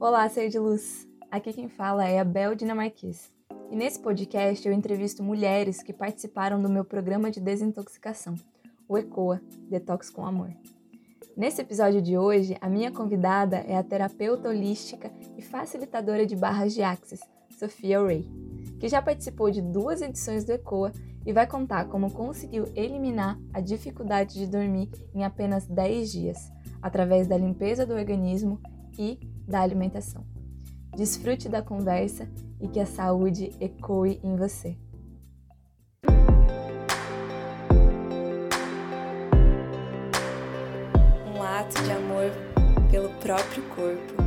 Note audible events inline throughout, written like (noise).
Olá, ser de luz. Aqui quem fala é a Bel Dinamarquês. E nesse podcast eu entrevisto mulheres que participaram do meu programa de desintoxicação, o ECOA, Detox com Amor. Nesse episódio de hoje, a minha convidada é a terapeuta holística e facilitadora de barras de Axis, Sofia Ray, que já participou de duas edições do ECOA e vai contar como conseguiu eliminar a dificuldade de dormir em apenas 10 dias, através da limpeza do organismo e da alimentação. Desfrute da conversa e que a saúde ecoe em você. Um ato de amor pelo próprio corpo.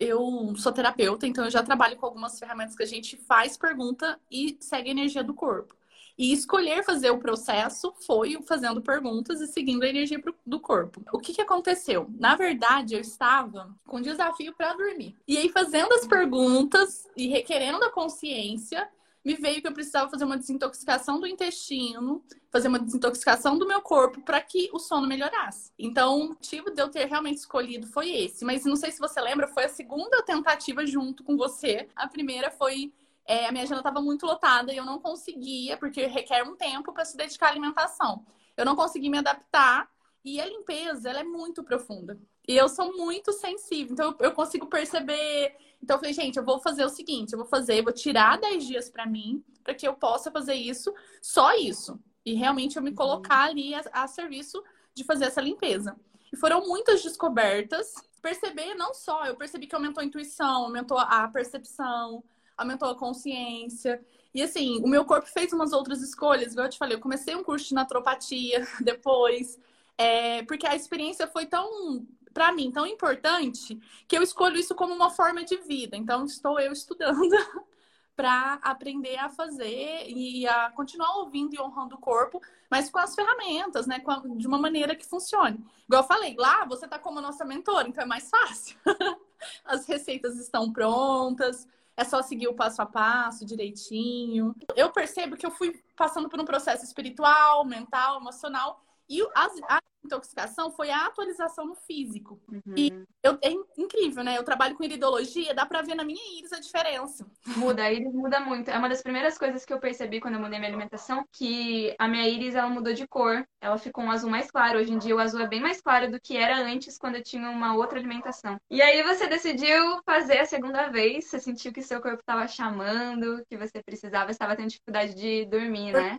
Eu sou terapeuta, então eu já trabalho com algumas ferramentas que a gente faz pergunta e segue a energia do corpo. E escolher fazer o processo foi fazendo perguntas e seguindo a energia do corpo. O que, que aconteceu? Na verdade, eu estava com desafio para dormir. E aí, fazendo as perguntas e requerendo a consciência, me veio que eu precisava fazer uma desintoxicação do intestino, fazer uma desintoxicação do meu corpo para que o sono melhorasse. Então, o motivo de eu ter realmente escolhido foi esse. Mas não sei se você lembra, foi a segunda tentativa junto com você. A primeira foi é, a minha agenda estava muito lotada e eu não conseguia, porque requer um tempo para se dedicar à alimentação. Eu não consegui me adaptar e a limpeza, ela é muito profunda. E eu sou muito sensível, então eu consigo perceber. Então eu falei, gente, eu vou fazer o seguinte: eu vou fazer, eu vou tirar 10 dias para mim, para que eu possa fazer isso, só isso. E realmente eu me uhum. colocar ali a, a serviço de fazer essa limpeza. E foram muitas descobertas. Perceber não só, eu percebi que aumentou a intuição, aumentou a percepção, aumentou a consciência. E assim, o meu corpo fez umas outras escolhas, igual eu te falei, eu comecei um curso de naturopatia (laughs) depois, é, porque a experiência foi tão, para mim, tão importante, que eu escolho isso como uma forma de vida. Então, estou eu estudando (laughs) para aprender a fazer e a continuar ouvindo e honrando o corpo, mas com as ferramentas, né? de uma maneira que funcione. Igual eu falei, lá você está como nossa mentora, então é mais fácil. (laughs) as receitas estão prontas, é só seguir o passo a passo direitinho. Eu percebo que eu fui passando por um processo espiritual, mental, emocional, e a, a intoxicação foi a atualização no físico. Uhum. E eu, é incrível, né? Eu trabalho com iridologia, dá pra ver na minha íris a diferença. Muda, a íris muda muito. É uma das primeiras coisas que eu percebi quando eu mudei minha alimentação, que a minha íris, ela mudou de cor. Ela ficou um azul mais claro. Hoje em dia o azul é bem mais claro do que era antes, quando eu tinha uma outra alimentação. E aí você decidiu fazer a segunda vez, você sentiu que seu corpo estava chamando, que você precisava, estava tendo dificuldade de dormir, né?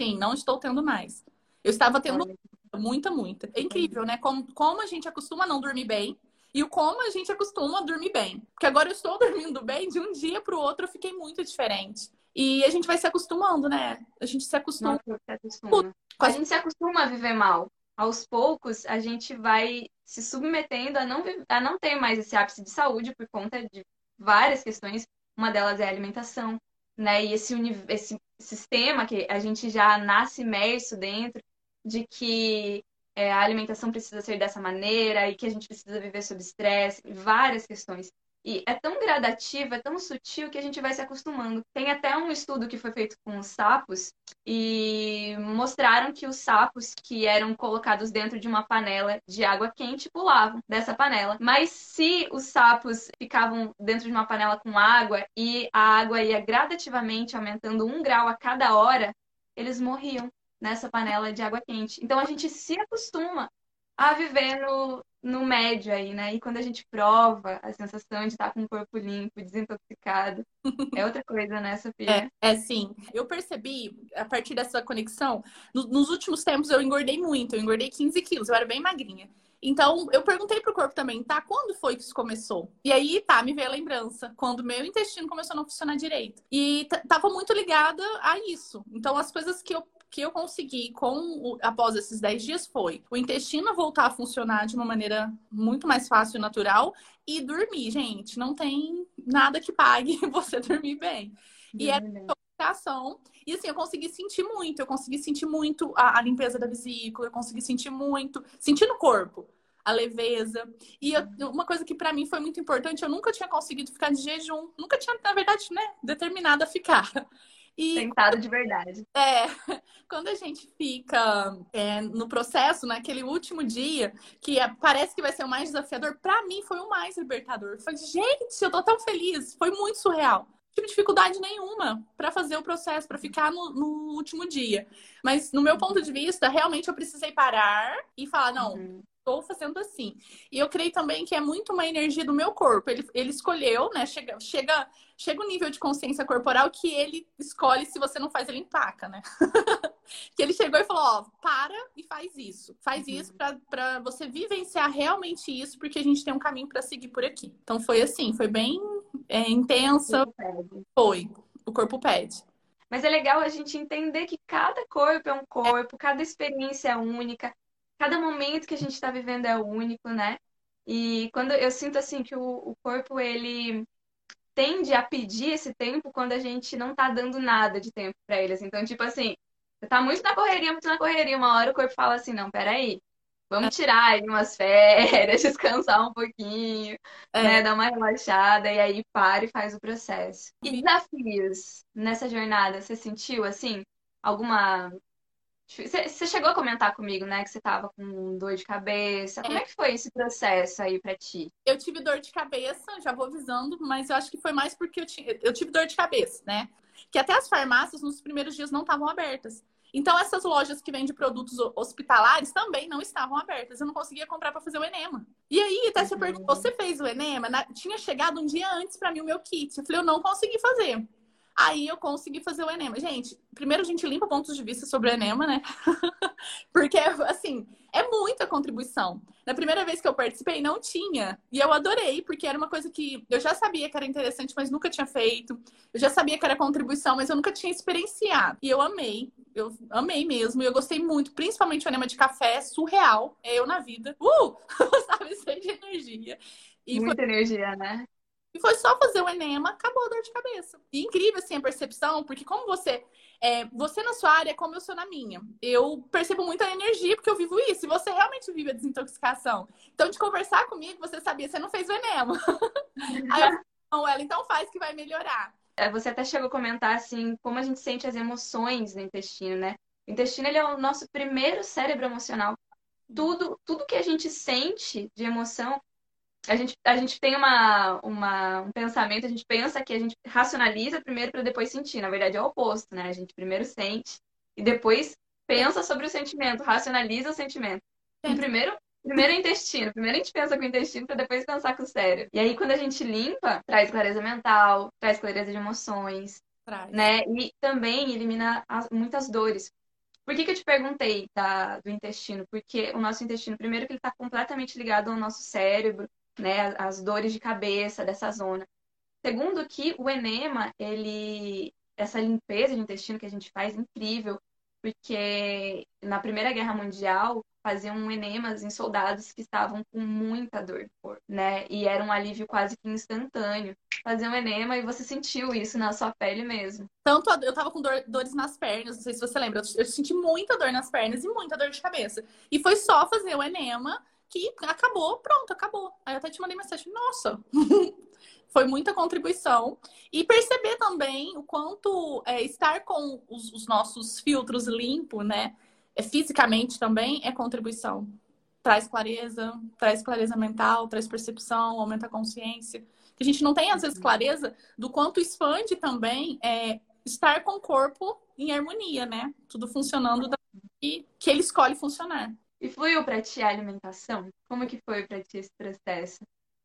Sim, não estou tendo mais. Eu estava tendo muita, muita. É incrível, né? Como, como a gente acostuma a não dormir bem e o como a gente acostuma a dormir bem. Porque agora eu estou (laughs) dormindo bem, de um dia para o outro eu fiquei muito diferente. E a gente vai se acostumando, né? A gente se acostuma. Nossa, se acostuma. A gente se acostuma a viver mal. Aos poucos, a gente vai se submetendo a não, a não ter mais esse ápice de saúde por conta de várias questões. Uma delas é a alimentação, né? E esse, esse sistema que a gente já nasce imerso dentro, de que é, a alimentação precisa ser dessa maneira e que a gente precisa viver sob estresse, várias questões. E é tão gradativo, é tão sutil que a gente vai se acostumando. Tem até um estudo que foi feito com os sapos e mostraram que os sapos que eram colocados dentro de uma panela de água quente pulavam dessa panela. Mas se os sapos ficavam dentro de uma panela com água e a água ia gradativamente aumentando um grau a cada hora, eles morriam nessa panela de água quente. Então a gente se acostuma a viver no, no médio aí, né? E quando a gente prova a sensação de estar com o corpo limpo, desintoxicado, (laughs) é outra coisa, né, Sofia? É, é sim. Eu percebi, a partir dessa conexão, no, nos últimos tempos eu engordei muito, eu engordei 15 quilos, eu era bem magrinha. Então, eu perguntei pro corpo também, tá? Quando foi que isso começou? E aí, tá, me veio a lembrança. Quando meu intestino começou a não funcionar direito. E tava muito ligada a isso. Então, as coisas que eu que eu consegui com após esses 10 dias foi o intestino voltar a funcionar de uma maneira muito mais fácil e natural e dormir, gente. Não tem nada que pague (laughs) você dormir bem. E é ação. E assim, eu consegui sentir muito, eu consegui sentir muito a, a limpeza da vesícula, eu consegui sentir muito, sentir no corpo a leveza. E eu, uma coisa que para mim foi muito importante, eu nunca tinha conseguido ficar de jejum, nunca tinha, na verdade, né, determinada a ficar. E Tentado de verdade. É, (laughs) quando a gente fica é, no processo, naquele último dia, que é, parece que vai ser o mais desafiador, para mim foi o mais libertador. Foi, gente, eu tô tão feliz. Foi muito surreal. Não tive dificuldade nenhuma para fazer o processo, para ficar no, no, último dia. Mas, no meu ponto de vista, realmente eu precisei parar e falar: não, uhum estou fazendo assim. E eu creio também que é muito uma energia do meu corpo. Ele, ele escolheu, né? Chega, chega, chega o um nível de consciência corporal que ele escolhe se você não faz, ele empaca, né? (laughs) que ele chegou e falou: ó, para e faz isso. Faz uhum. isso para você vivenciar realmente isso, porque a gente tem um caminho para seguir por aqui. Então foi assim, foi bem é, intensa. Foi. O corpo pede. Mas é legal a gente entender que cada corpo é um corpo, cada experiência é única, cada momento que a gente está vivendo é único, né? E quando eu sinto assim que o, o corpo ele tende a pedir esse tempo quando a gente não tá dando nada de tempo para eles. Então, tipo assim, você tá muito na correria, muito na correria, uma hora o corpo fala assim, não, peraí, vamos tirar aí umas (laughs) férias, descansar um pouquinho, é. né, dar uma relaxada e aí para e faz o processo. E desafios nessa jornada, você sentiu assim alguma você chegou a comentar comigo, né, que você tava com dor de cabeça. Como é, é que foi esse processo aí para ti? Eu tive dor de cabeça, já vou avisando, mas eu acho que foi mais porque eu, tive, eu tive dor de cabeça, né? Que até as farmácias nos primeiros dias não estavam abertas. Então, essas lojas que vendem produtos hospitalares também não estavam abertas. Eu não conseguia comprar para fazer o enema. E aí, até você perguntou, você fez o enema? Na... Tinha chegado um dia antes para mim o meu kit. Eu falei, eu não consegui fazer. Aí eu consegui fazer o enema. Gente, primeiro a gente limpa pontos de vista sobre o enema, né? (laughs) Porque, assim, é muita contribuição. Na primeira vez que eu participei, não tinha. E eu adorei, porque era uma coisa que eu já sabia que era interessante, mas nunca tinha feito. Eu já sabia que era contribuição, mas eu nunca tinha experienciado. E eu amei. Eu amei mesmo. E eu gostei muito, principalmente o enema de café, surreal. É eu na vida. Uh! (laughs) Sabe, cheio de energia. E Muita foi... energia, né? E foi só fazer o enema, acabou a dor de cabeça. E incrível, assim, a percepção, porque como você... É, você na sua área, como eu sou na minha. Eu percebo muita energia, porque eu vivo isso. E você realmente vive a desintoxicação. Então, de conversar comigo, você sabia, você não fez o enema. (laughs) Aí eu não, ela então faz que vai melhorar. É, você até chegou a comentar, assim, como a gente sente as emoções no intestino, né? O intestino, ele é o nosso primeiro cérebro emocional. Tudo, tudo que a gente sente de emoção a gente, a gente tem uma, uma, um pensamento, a gente pensa que a gente racionaliza primeiro para depois sentir. Na verdade, é o oposto, né? A gente primeiro sente e depois pensa sobre o sentimento, racionaliza o sentimento. E primeiro, primeiro é o intestino. Primeiro a gente pensa com o intestino para depois pensar com o cérebro. E aí, quando a gente limpa, traz clareza mental, traz clareza de emoções, traz. né? E também elimina as, muitas dores. Por que, que eu te perguntei da, do intestino? Porque o nosso intestino, primeiro, que ele está completamente ligado ao nosso cérebro, né, as dores de cabeça dessa zona. Segundo que o enema, ele essa limpeza de intestino que a gente faz é incrível, porque na Primeira Guerra Mundial faziam enemas em soldados que estavam com muita dor né? E era um alívio quase que instantâneo. Um enema e você sentiu isso na sua pele mesmo. Tanto eu tava com dor, dores nas pernas, não sei se você lembra, eu, eu senti muita dor nas pernas e muita dor de cabeça. E foi só fazer o enema que acabou, pronto, acabou. Aí eu até te mandei mensagem, nossa, (laughs) foi muita contribuição. E perceber também o quanto é, estar com os, os, nossos filtros limpos, né? É, fisicamente também é contribuição. Traz clareza, traz clareza mental, traz percepção, aumenta a consciência. A gente não tem, às vezes, clareza do quanto expande também é, estar com o corpo em harmonia, né? Tudo funcionando da... que ele escolhe funcionar. E fluiu para ti a alimentação? Como que foi para ti esse processo?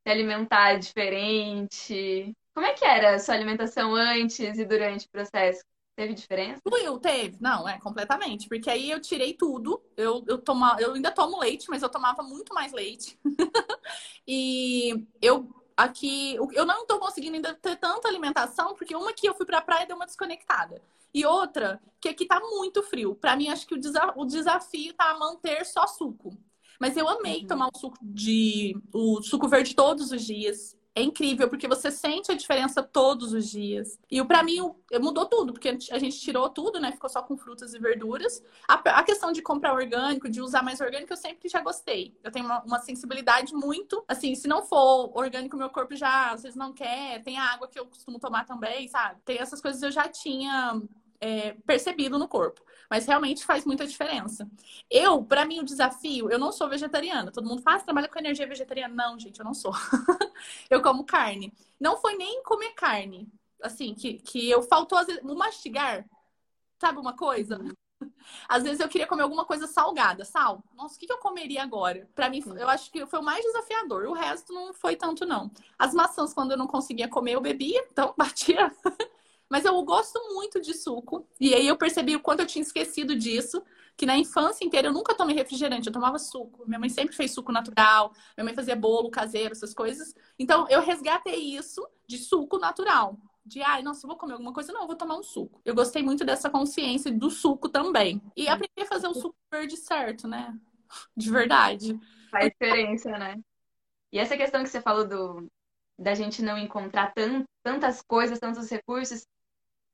Se alimentar diferente? Como é que era a sua alimentação antes e durante o processo? Teve diferença? Fluiu, teve. Não, é completamente. Porque aí eu tirei tudo. Eu, eu, toma, eu ainda tomo leite, mas eu tomava muito mais leite. (laughs) e eu aqui eu não estou conseguindo ainda ter tanta alimentação, porque uma que eu fui para a praia deu uma desconectada. E outra, que aqui tá muito frio. Para mim, acho que o, desa o desafio tá manter só suco. Mas eu amei uhum. tomar o suco de o suco verde todos os dias. É incrível, porque você sente a diferença todos os dias. E para mim mudou tudo, porque a gente tirou tudo, né? Ficou só com frutas e verduras. A, questão de comprar orgânico, de usar mais orgânico, eu sempre já gostei. Eu tenho uma, uma, sensibilidade muito. Assim, se não for orgânico, meu corpo já às vezes não quer. Tem a água que eu costumo tomar também, sabe? Tem essas coisas eu já tinha é, percebido no corpo. Mas realmente faz muita diferença. Eu, para mim, o desafio, eu não sou vegetariana. Todo mundo faz, ah, trabalha com energia vegetariana. Não, gente, eu não sou. (laughs) eu como carne. Não foi nem comer carne. Assim, que, que eu faltou, às vezes, mastigar. Sabe uma coisa? (laughs) Às vezes eu queria comer alguma coisa salgada, sal. Nossa, o que eu comeria agora? Para mim, eu acho que foi o mais desafiador. O resto não foi tanto, não. As maçãs, quando eu não conseguia comer, eu bebia, então (laughs) batia mas eu gosto muito de suco. E aí eu percebi o quanto eu tinha esquecido disso. Que na infância inteira eu nunca tomei refrigerante, eu tomava suco. Minha mãe sempre fez suco natural, minha mãe fazia bolo caseiro, essas coisas. Então eu resgatei isso de suco natural. De, ai, nossa, eu vou comer alguma coisa, não, eu vou tomar um suco. Eu gostei muito dessa consciência do suco também. E aprendi a fazer o suco verde certo, né? (laughs) De verdade. Faz diferença, né? E essa questão que você falou do, da gente não encontrar tantas coisas, tantos recursos,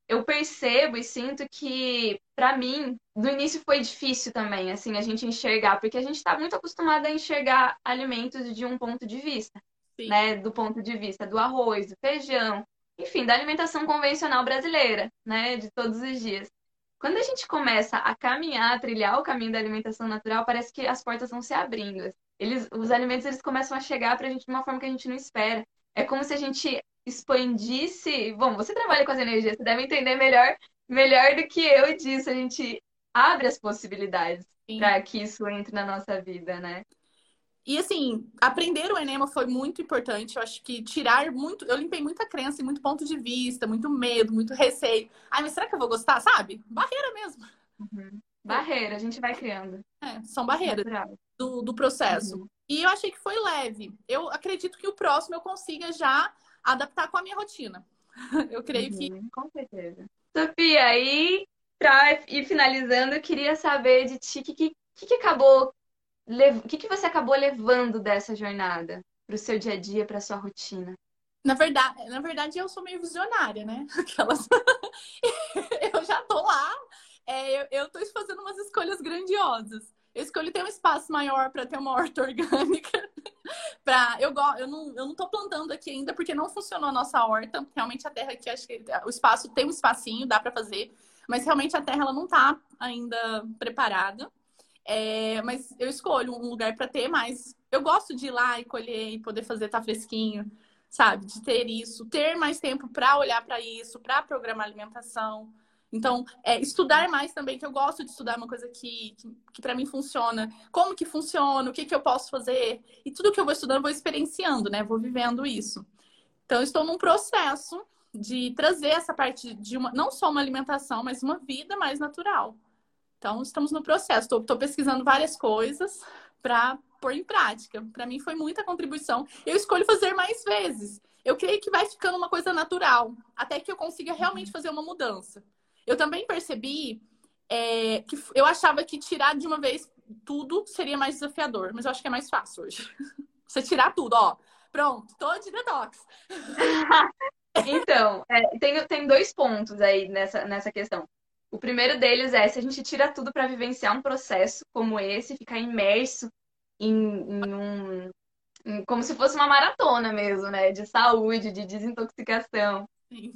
eu percebo e sinto que, para mim, no início foi difícil também, assim, a gente enxergar, porque a gente está muito acostumado a enxergar alimentos de um ponto de vista, Sim. né? Do ponto de vista do arroz, do feijão, enfim, da alimentação convencional brasileira, né? De todos os dias. Quando a gente começa a caminhar, a trilhar o caminho da alimentação natural, parece que as portas vão se abrindo. Eles, os alimentos eles começam a chegar para a gente de uma forma que a gente não espera. É como se a gente expandisse. Bom, você trabalha com as energias, você deve entender melhor, melhor do que eu disso. A gente abre as possibilidades para que isso entre na nossa vida, né? E assim, aprender o enema foi muito importante. Eu acho que tirar muito. Eu limpei muita crença e muito ponto de vista, muito medo, muito receio. Ai, mas será que eu vou gostar? Sabe? Barreira mesmo. Uhum. Barreira, a gente vai criando. É, são barreiras do, do processo. Uhum. E eu achei que foi leve. Eu acredito que o próximo eu consiga já adaptar com a minha rotina. (laughs) Eu creio uhum, que. Com certeza. Sofia, aí, para ir finalizando, eu queria saber de ti o que, que, que, acabou. O que, que você acabou levando dessa jornada para o seu dia a dia, para sua rotina? Na verdade, na verdade, eu sou meio visionária, né? (laughs) Aquelas... (laughs) eu já tô lá, é, eu, eu tô fazendo umas escolhas grandiosas. Eu escolhi ter um espaço maior para ter uma horta orgânica. Pra, eu, eu, não, eu não tô plantando aqui ainda porque não funcionou a nossa horta. Realmente a terra aqui, acho que o espaço tem um espacinho, dá para fazer. Mas realmente a terra ela não tá ainda preparada. É, mas eu escolho um lugar para ter mais. Eu gosto de ir lá e colher e poder fazer tá fresquinho, sabe? De ter isso, ter mais tempo para olhar para isso, para programar alimentação. Então, é, estudar mais também, que eu gosto de estudar uma coisa que, que, que para mim funciona. Como que funciona, o que, que eu posso fazer. E tudo que eu vou estudando, eu vou experienciando, né? Vou vivendo isso. Então, estou num processo de trazer essa parte de uma, não só uma alimentação, mas uma vida mais natural. Então, estamos no processo. Estou pesquisando várias coisas para pôr em prática. Para mim, foi muita contribuição. Eu escolho fazer mais vezes. Eu creio que vai ficando uma coisa natural, até que eu consiga realmente fazer uma mudança. Eu também percebi é, que eu achava que tirar de uma vez tudo seria mais desafiador, mas eu acho que é mais fácil hoje. (laughs) Você tirar tudo, ó. Pronto, tô de detox. (laughs) então, é, tem, tem dois pontos aí nessa, nessa questão. O primeiro deles é se a gente tira tudo para vivenciar um processo como esse, ficar imerso em, em um. Em, como se fosse uma maratona mesmo, né? De saúde, de desintoxicação.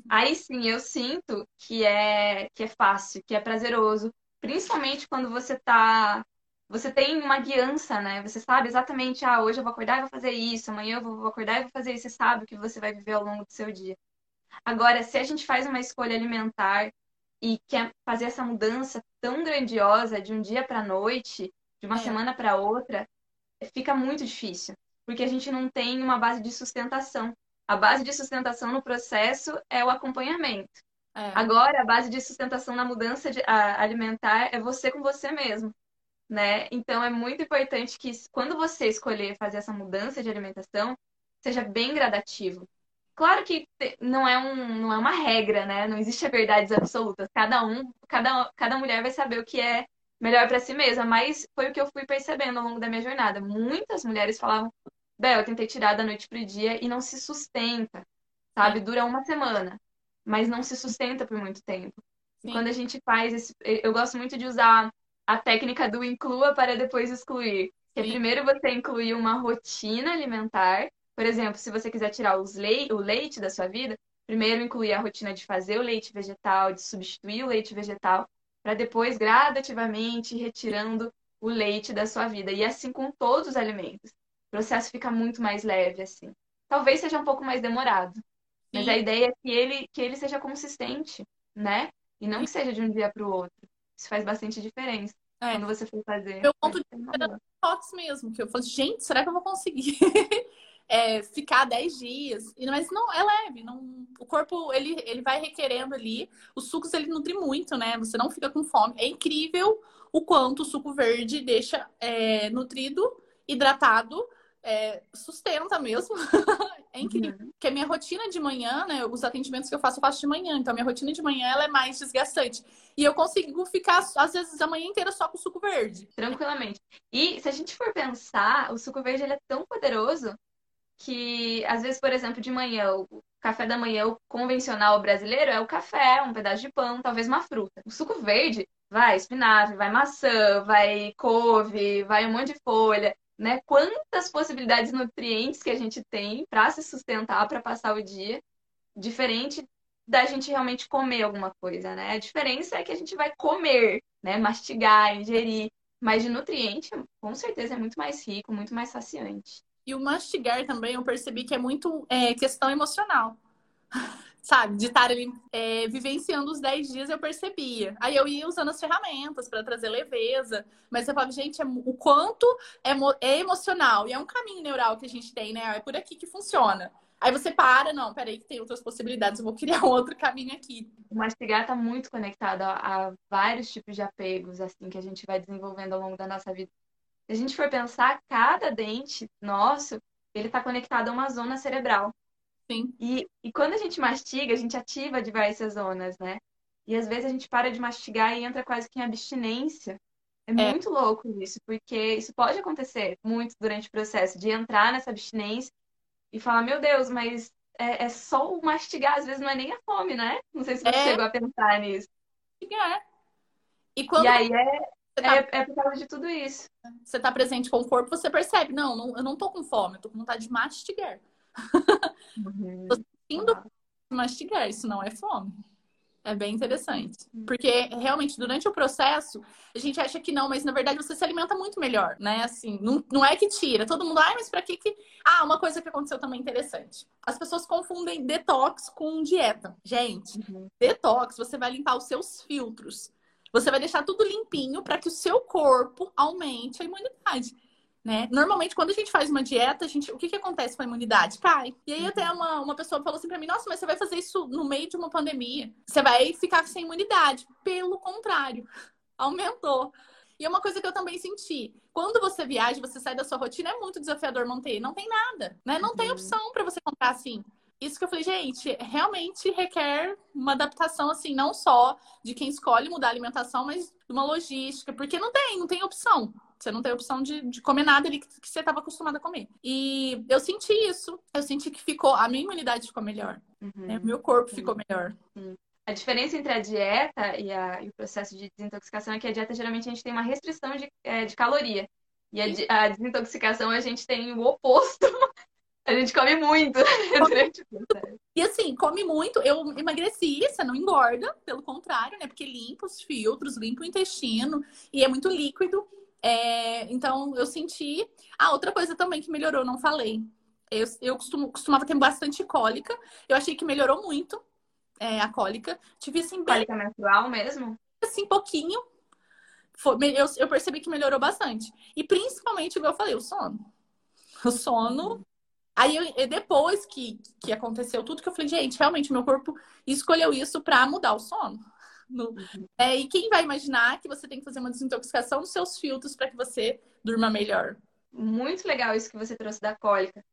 Aí sim, eu sinto que é que é fácil, que é prazeroso, principalmente quando você tá você tem uma guiança, né? Você sabe exatamente, ah, hoje eu vou acordar e vou fazer isso, amanhã eu vou acordar e vou fazer isso, você sabe o que você vai viver ao longo do seu dia. Agora, se a gente faz uma escolha alimentar e quer fazer essa mudança tão grandiosa de um dia para noite, de uma é. semana para outra, fica muito difícil, porque a gente não tem uma base de sustentação. A base de sustentação no processo é o acompanhamento. É. Agora, a base de sustentação na mudança de, a, alimentar é você com você mesmo. Né? Então, é muito importante que, quando você escolher fazer essa mudança de alimentação, seja bem gradativo. Claro que não é, um, não é uma regra, né? Não existe verdades absolutas. Cada um, cada, cada mulher vai saber o que é melhor para si mesma. Mas foi o que eu fui percebendo ao longo da minha jornada. Muitas mulheres falavam Bel, eu tentei tirar da noite pro dia e não se sustenta, sabe? Dura uma semana, mas não se sustenta por muito tempo. E Sim. quando a gente faz esse. Eu gosto muito de usar a técnica do inclua para depois excluir. Que é primeiro você incluir uma rotina alimentar. Por exemplo, se você quiser tirar os lei... o leite da sua vida, primeiro incluir a rotina de fazer o leite vegetal, de substituir o leite vegetal, para depois gradativamente ir retirando o leite da sua vida. E assim com todos os alimentos. O processo fica muito mais leve, assim. Talvez seja um pouco mais demorado, mas Sim. a ideia é que ele, que ele seja consistente, né? E não que seja de um dia para o outro. Isso faz bastante diferença É. quando você for fazer. Meu ponto Vai de vista boa. toques mesmo, que eu falei, gente, será que eu vou conseguir (laughs) é, ficar 10 dias? Mas não, é leve, não, o corpo ele, ele vai requerendo ali, os sucos ele nutre muito, né? Você não fica com fome. É incrível o quanto o suco verde deixa é, nutrido, hidratado, é, sustenta mesmo. (laughs) é incrível. Uhum. Porque a minha rotina de manhã, né? Os atendimentos que eu faço, eu faço de manhã. Então, a minha rotina de manhã ela é mais desgastante. E eu consigo ficar, às vezes, a manhã inteira só com suco verde. Tranquilamente. E se a gente for pensar, o suco verde ele é tão poderoso que, às vezes, por exemplo, de manhã, o café da manhã, o convencional brasileiro é o café, um pedaço de pão, talvez uma fruta. O suco verde vai espinafre, vai maçã, vai couve, vai um monte de folha, né? Quantas possibilidades nutrientes que a gente tem para se sustentar, para passar o dia, diferente da gente realmente comer alguma coisa, né? A diferença é que a gente vai comer, né? Mastigar, ingerir. Mas de nutriente, com certeza, é muito mais rico, muito mais saciante. E o mastigar também eu percebi que é muito é, questão emocional. Sabe? De estar ali é, vivenciando os 10 dias eu percebia. Aí eu ia usando as ferramentas para trazer leveza. Mas eu falava, gente, é, o quanto é, é emocional. E é um caminho neural que a gente tem, né? É por aqui que funciona. Aí você para, não, peraí, que tem outras possibilidades, eu vou criar (laughs) outro caminho aqui. O mastigar está muito conectado a, a, vários tipos de apegos, assim, que a gente vai desenvolvendo ao longo da nossa vida. Se a gente for pensar, cada dente nosso, ele está conectado a uma zona cerebral. Sim. E, e quando a gente mastiga, a gente ativa diversas zonas, né? E às vezes a gente para de mastigar e entra quase que em abstinência. É, é muito louco isso, porque isso pode acontecer muito durante o processo de entrar nessa abstinência e falar, meu Deus, mas é, é, só o mastigar, às vezes não é nem a fome, né? Não sei se você é... chegou a pensar nisso. É. E, quando... e aí é, tá... é, é, por causa de tudo isso. Você tá presente com o corpo, você percebe, não, não eu não tô com fome, eu tô com vontade de mastigar. Uhum. tô sentindo ah. mastigar, isso não é fome. É bem interessante. Porque realmente, durante o processo, a gente acha que não, mas na verdade você se alimenta muito melhor, né? Assim, não, não é que tira. Todo mundo, ai, mas pra que que. Ah, uma coisa que aconteceu também interessante. As pessoas confundem detox com dieta. Gente, uhum. detox, você vai limpar os seus filtros. Você vai deixar tudo limpinho para que o seu corpo aumente a imunidade. Né? Normalmente, quando a gente faz uma dieta, a gente, o que, que acontece com a imunidade? Cai. E aí, até uma, uma pessoa falou assim pra mim: Nossa, mas você vai fazer isso no meio de uma pandemia. Você vai ficar sem imunidade. Pelo contrário, (laughs) aumentou. E é uma coisa que eu também senti. Quando você viaja, você sai da sua rotina, é muito desafiador manter. Não tem nada, né? Não tem opção para você comprar assim. Isso que eu falei, gente, realmente requer uma adaptação, assim, não só de quem escolhe mudar a alimentação, mas de uma logística, porque não tem, não tem opção. Você não tem opção de, de comer nada ali que, que você estava acostumado a comer. E eu senti isso. Eu senti que ficou, a minha imunidade ficou melhor. Uhum. Né? Meu corpo ficou melhor. Uhum. A diferença entre a dieta e, a, e, o processo de desintoxicação é que a dieta geralmente a gente tem uma restrição de, é, de caloria. E a, a, desintoxicação a gente tem o oposto. (laughs) A gente come muito (laughs) durante o processo. E assim, come muito. Eu emagreci, você não engorda, pelo contrário, né? Porque limpa os filtros, limpa o intestino e é muito líquido. É, então, eu senti. Ah, outra coisa também que melhorou, não falei. Eu, eu costumo, costumava ter bastante cólica. Eu achei que melhorou muito é, a cólica. Tive assim. Bem... Cólica menstrual mesmo? Assim, pouquinho. Foi, eu, eu percebi que melhorou bastante. E principalmente, igual eu falei, o sono. O sono. Aí, eu, depois que, que aconteceu tudo, que eu falei, gente, realmente, meu corpo escolheu isso para mudar o sono. No... É, e quem vai imaginar que você tem que fazer uma desintoxicação dos seus filtros para que você durma melhor? Muito legal isso que você trouxe da cólica.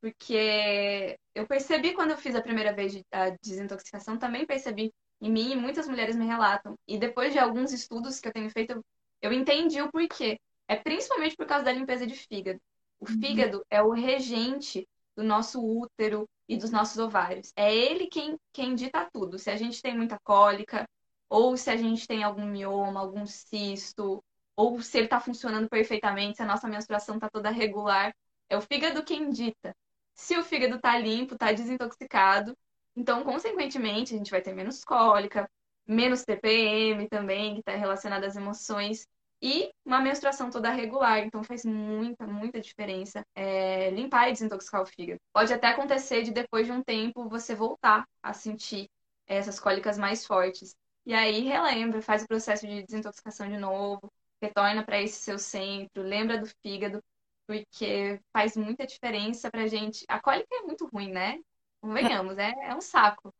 Porque eu percebi quando eu fiz a primeira vez a desintoxicação, também percebi em mim e muitas mulheres me relatam. E depois de alguns estudos que eu tenho feito, eu entendi o porquê. É principalmente por causa da limpeza de fígado. O uhum. fígado é o regente do nosso útero e dos nossos ovários. É ele quem, quem dita tudo. Se a gente tem muita cólica, ou se a gente tem algum mioma, algum cisto, ou se ele está funcionando perfeitamente, se a nossa menstruação está toda regular. É o fígado quem dita. Se o fígado está limpo, está desintoxicado, então, consequentemente, a gente vai ter menos cólica, menos TPM também, que está relacionado às emoções, e uma menstruação toda regular. Então, faz muita, muita diferença é, limpar e desintoxicar o fígado. Pode até acontecer de depois de um tempo você voltar a sentir essas cólicas mais fortes. E aí relembra, faz o processo de desintoxicação de novo, retorna para esse seu centro, lembra do fígado, porque faz muita diferença pra gente. A cólica é muito ruim, né? Convenhamos, é, é um saco.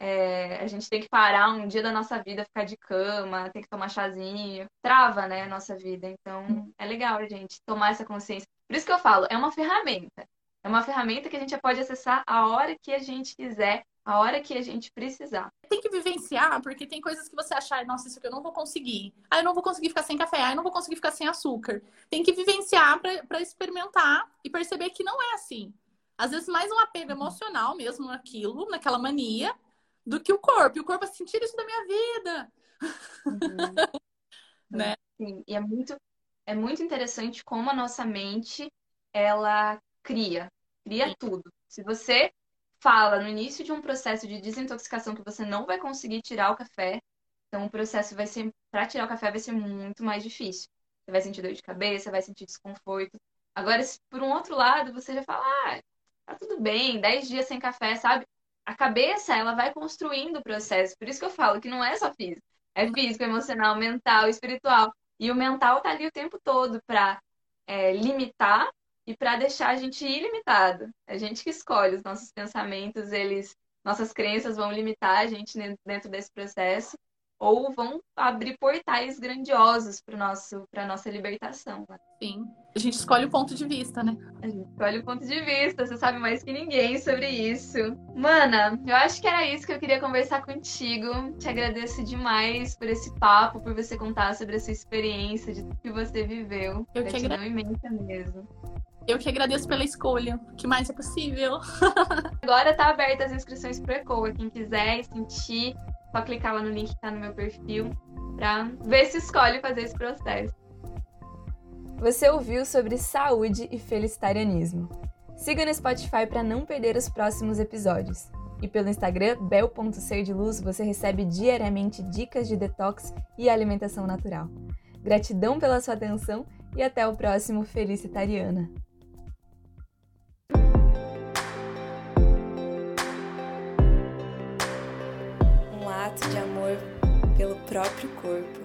É, a gente tem que parar um dia da nossa vida, ficar de cama, tem que tomar chazinho, trava, né, a nossa vida. Então, é legal a gente tomar essa consciência. Por isso que eu falo, é uma ferramenta. É uma ferramenta que a gente pode acessar a hora que a gente quiser, a hora que a gente precisar. Tem que vivenciar, porque tem coisas que você achar, nossa, isso aqui eu não vou conseguir. Ah, eu não vou conseguir ficar sem café, ah, eu não vou conseguir ficar sem açúcar. Tem que vivenciar para experimentar e perceber que não é assim. Às vezes mais um apego emocional mesmo naquilo, naquela mania, do que o corpo. E o corpo é sentir isso da minha vida. Uhum. (laughs) né? Sim, e é muito, é muito interessante como a nossa mente ela cria, cria Sim. tudo. Se você fala no início de um processo de desintoxicação que você não vai conseguir tirar o café, então o processo vai ser para tirar o café vai ser muito mais difícil. Você vai sentir dor de cabeça, vai sentir desconforto. Agora, se por um outro lado você já fala, ah, tá tudo bem, 10 dias sem café, sabe? a cabeça, ela vai construindo o processo. Por isso que eu falo que não é só físico. É físico, emocional, mental, espiritual. E o mental tá ali o tempo todo para é, limitar e para deixar a gente ilimitado. É a gente que escolhe os nossos pensamentos, eles, nossas crenças vão limitar a gente dentro desse processo ou vão abrir portais grandiosos para nosso para nossa libertação. Né? Sim. A gente escolhe o ponto de vista, né? A gente escolhe o ponto de vista, você sabe mais que ninguém sobre isso. Mana, eu acho que era isso que eu queria conversar contigo. Te agradeço demais por esse papo, por você contar sobre a sua experiência, de tudo que você viveu. Eu que agradeço. imensa mesmo. Eu que agradeço pela escolha. O que mais é possível? (laughs) Agora tá aberta as inscrições pro ECOA. Quem quiser sentir só clicar lá no link que tá no meu perfil para ver se escolhe fazer esse processo. Você ouviu sobre saúde e felicitarianismo. Siga no Spotify para não perder os próximos episódios. E pelo Instagram, bel.serdiluz, você recebe diariamente dicas de detox e alimentação natural. Gratidão pela sua atenção e até o próximo Felicitariana. Ato de amor pelo próprio corpo.